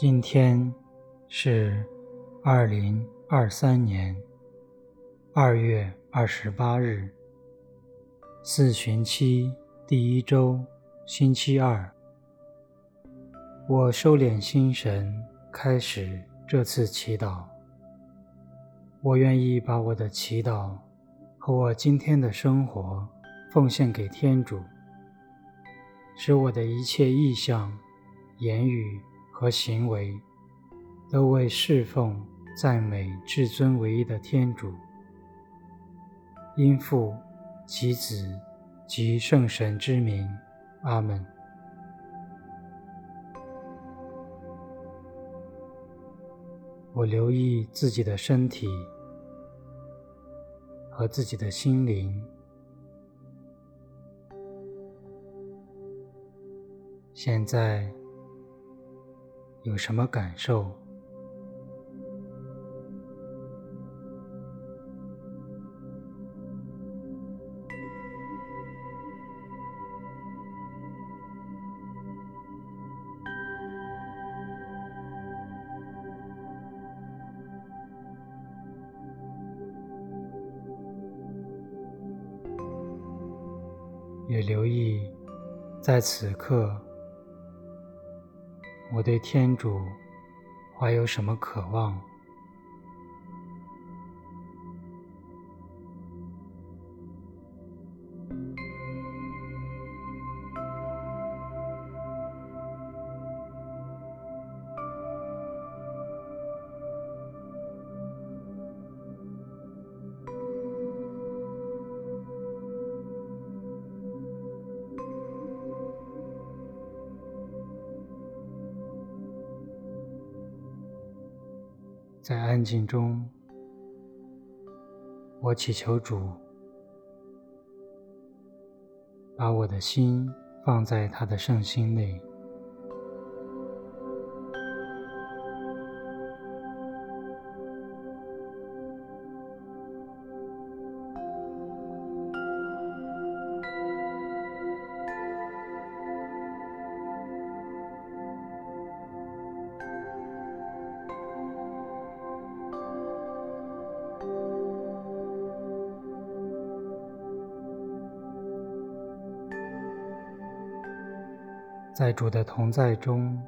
今天是二零二三年二月二十八日，四旬期第一周，星期二。我收敛心神，开始这次祈祷。我愿意把我的祈祷和我今天的生活奉献给天主，使我的一切意向、言语和行为都为侍奉、赞美至尊唯一的天主。因父及子及圣神之名，阿门。我留意自己的身体和自己的心灵，现在有什么感受？也留意，在此刻，我对天主怀有什么渴望。在安静中，我祈求主把我的心放在他的圣心内。在主的同在中，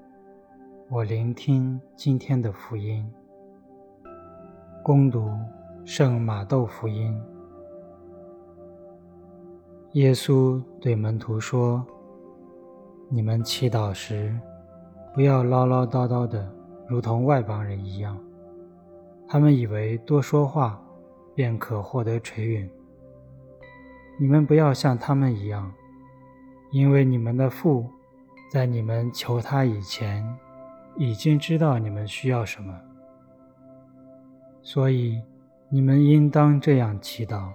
我聆听今天的福音。恭读圣马窦福音。耶稣对门徒说：“你们祈祷时，不要唠唠叨叨的，如同外邦人一样。他们以为多说话便可获得垂允。你们不要像他们一样，因为你们的父。”在你们求他以前，已经知道你们需要什么，所以你们应当这样祈祷：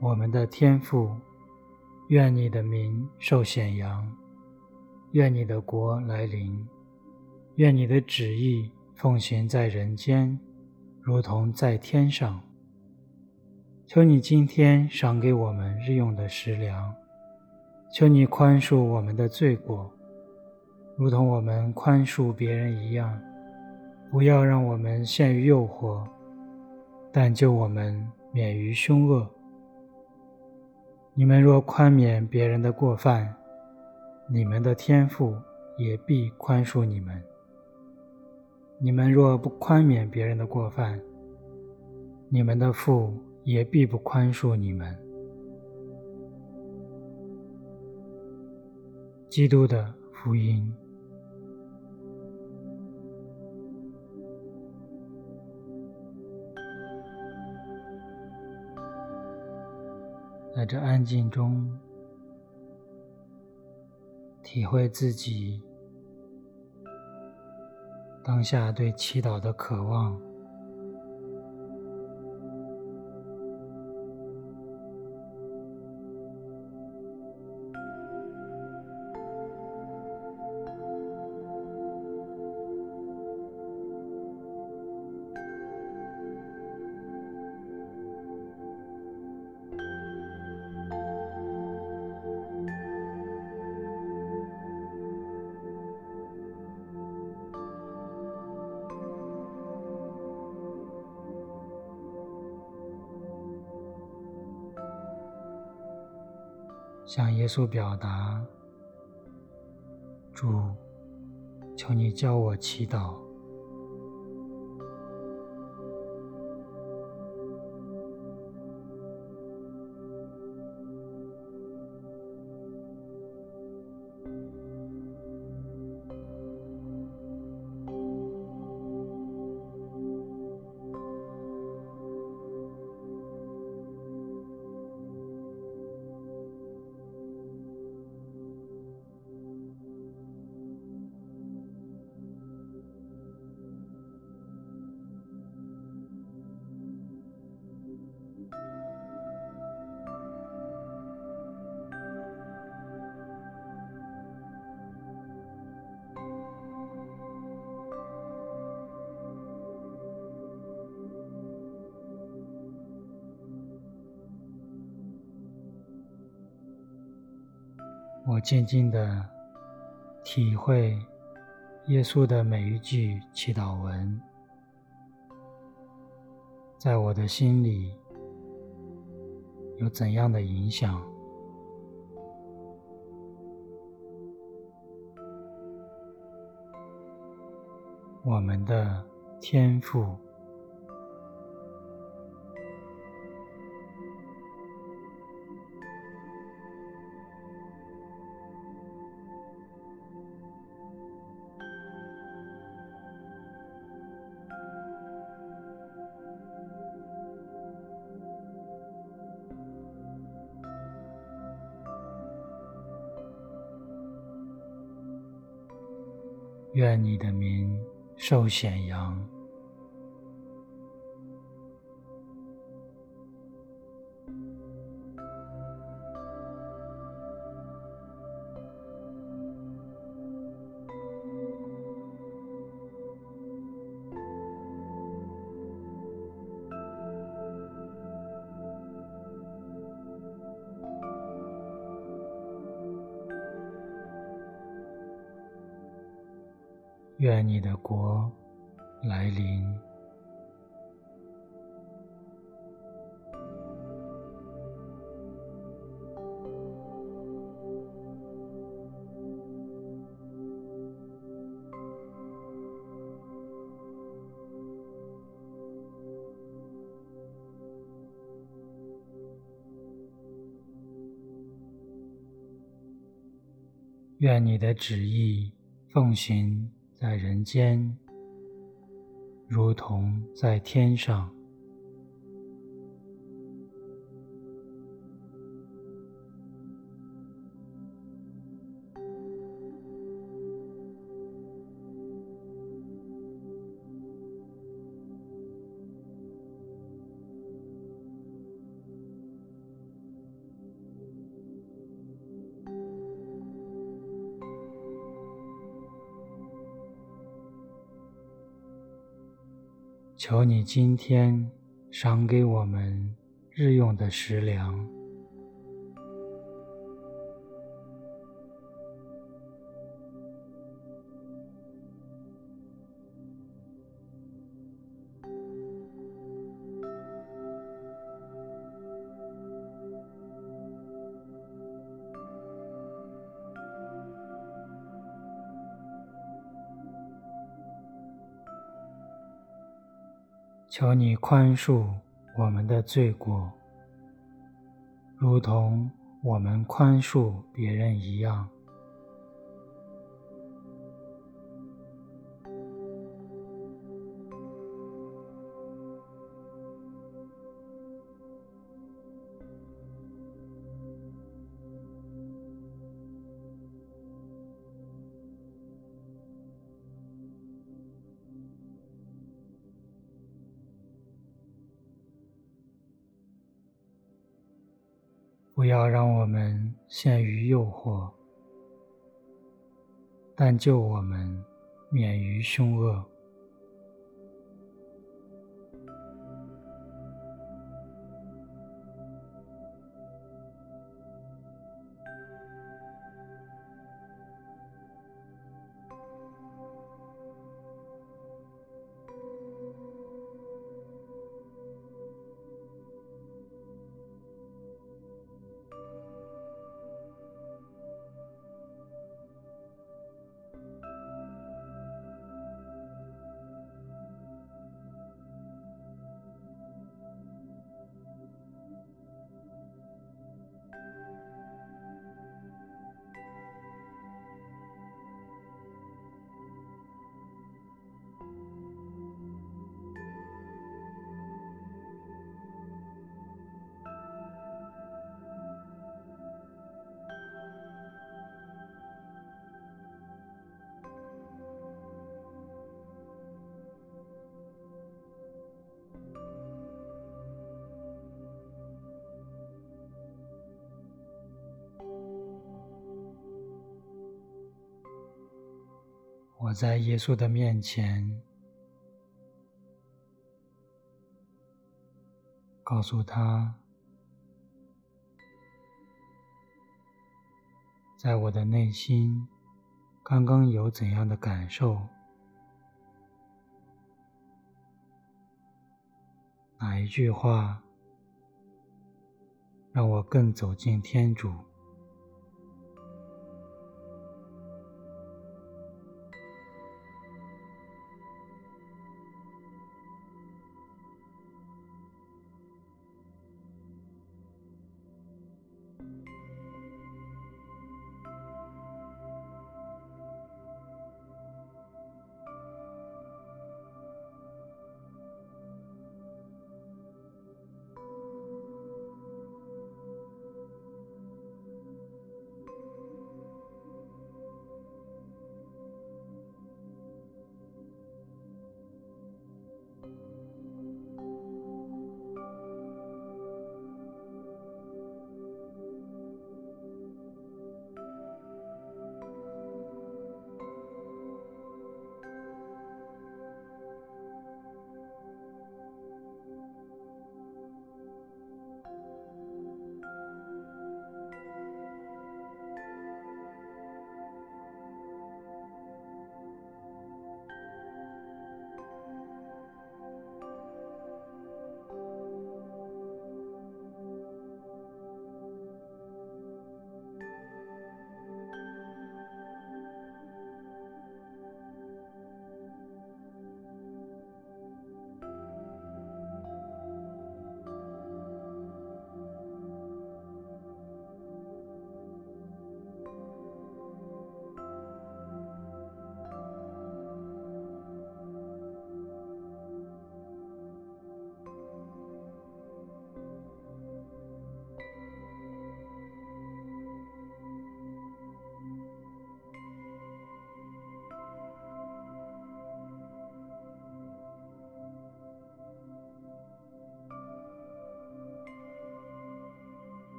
我们的天父，愿你的名受显扬，愿你的国来临，愿你的旨意奉行在人间，如同在天上。求你今天赏给我们日用的食粮。求你宽恕我们的罪过，如同我们宽恕别人一样。不要让我们陷于诱惑，但救我们免于凶恶。你们若宽免别人的过犯，你们的天父也必宽恕你们；你们若不宽免别人的过犯，你们的父也必不宽恕你们。基督的福音，在这安静中，体会自己当下对祈祷的渴望。向耶稣表达：“主，求你教我祈祷。”我静静地体会耶稣的每一句祈祷文，在我的心里有怎样的影响？我们的天赋。愿你的名受显扬，愿你的国来临，愿你的旨意奉行。在人间，如同在天上。求你今天赏给我们日用的食粮。求你宽恕我们的罪过，如同我们宽恕别人一样。不要让我们陷于诱惑，但救我们免于凶恶。我在耶稣的面前，告诉他，在我的内心刚刚有怎样的感受？哪一句话让我更走近天主？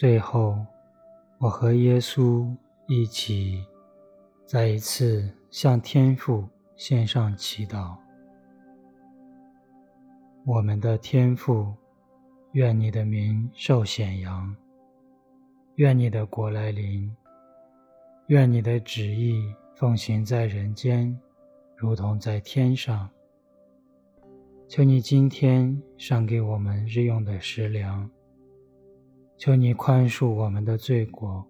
最后，我和耶稣一起再一次向天父献上祈祷。我们的天父，愿你的名受显扬，愿你的国来临，愿你的旨意奉行在人间，如同在天上。求你今天赏给我们日用的食粮。求你宽恕我们的罪过，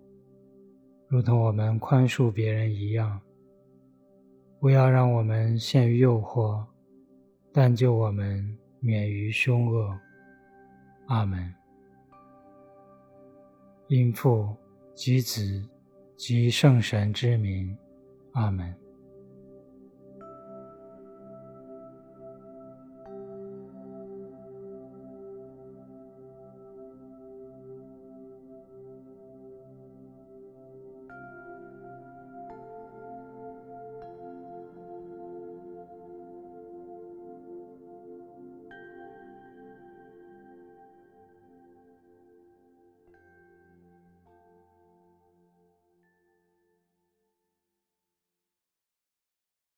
如同我们宽恕别人一样。不要让我们陷于诱惑，但救我们免于凶恶。阿门。因父及子及圣神之名。阿门。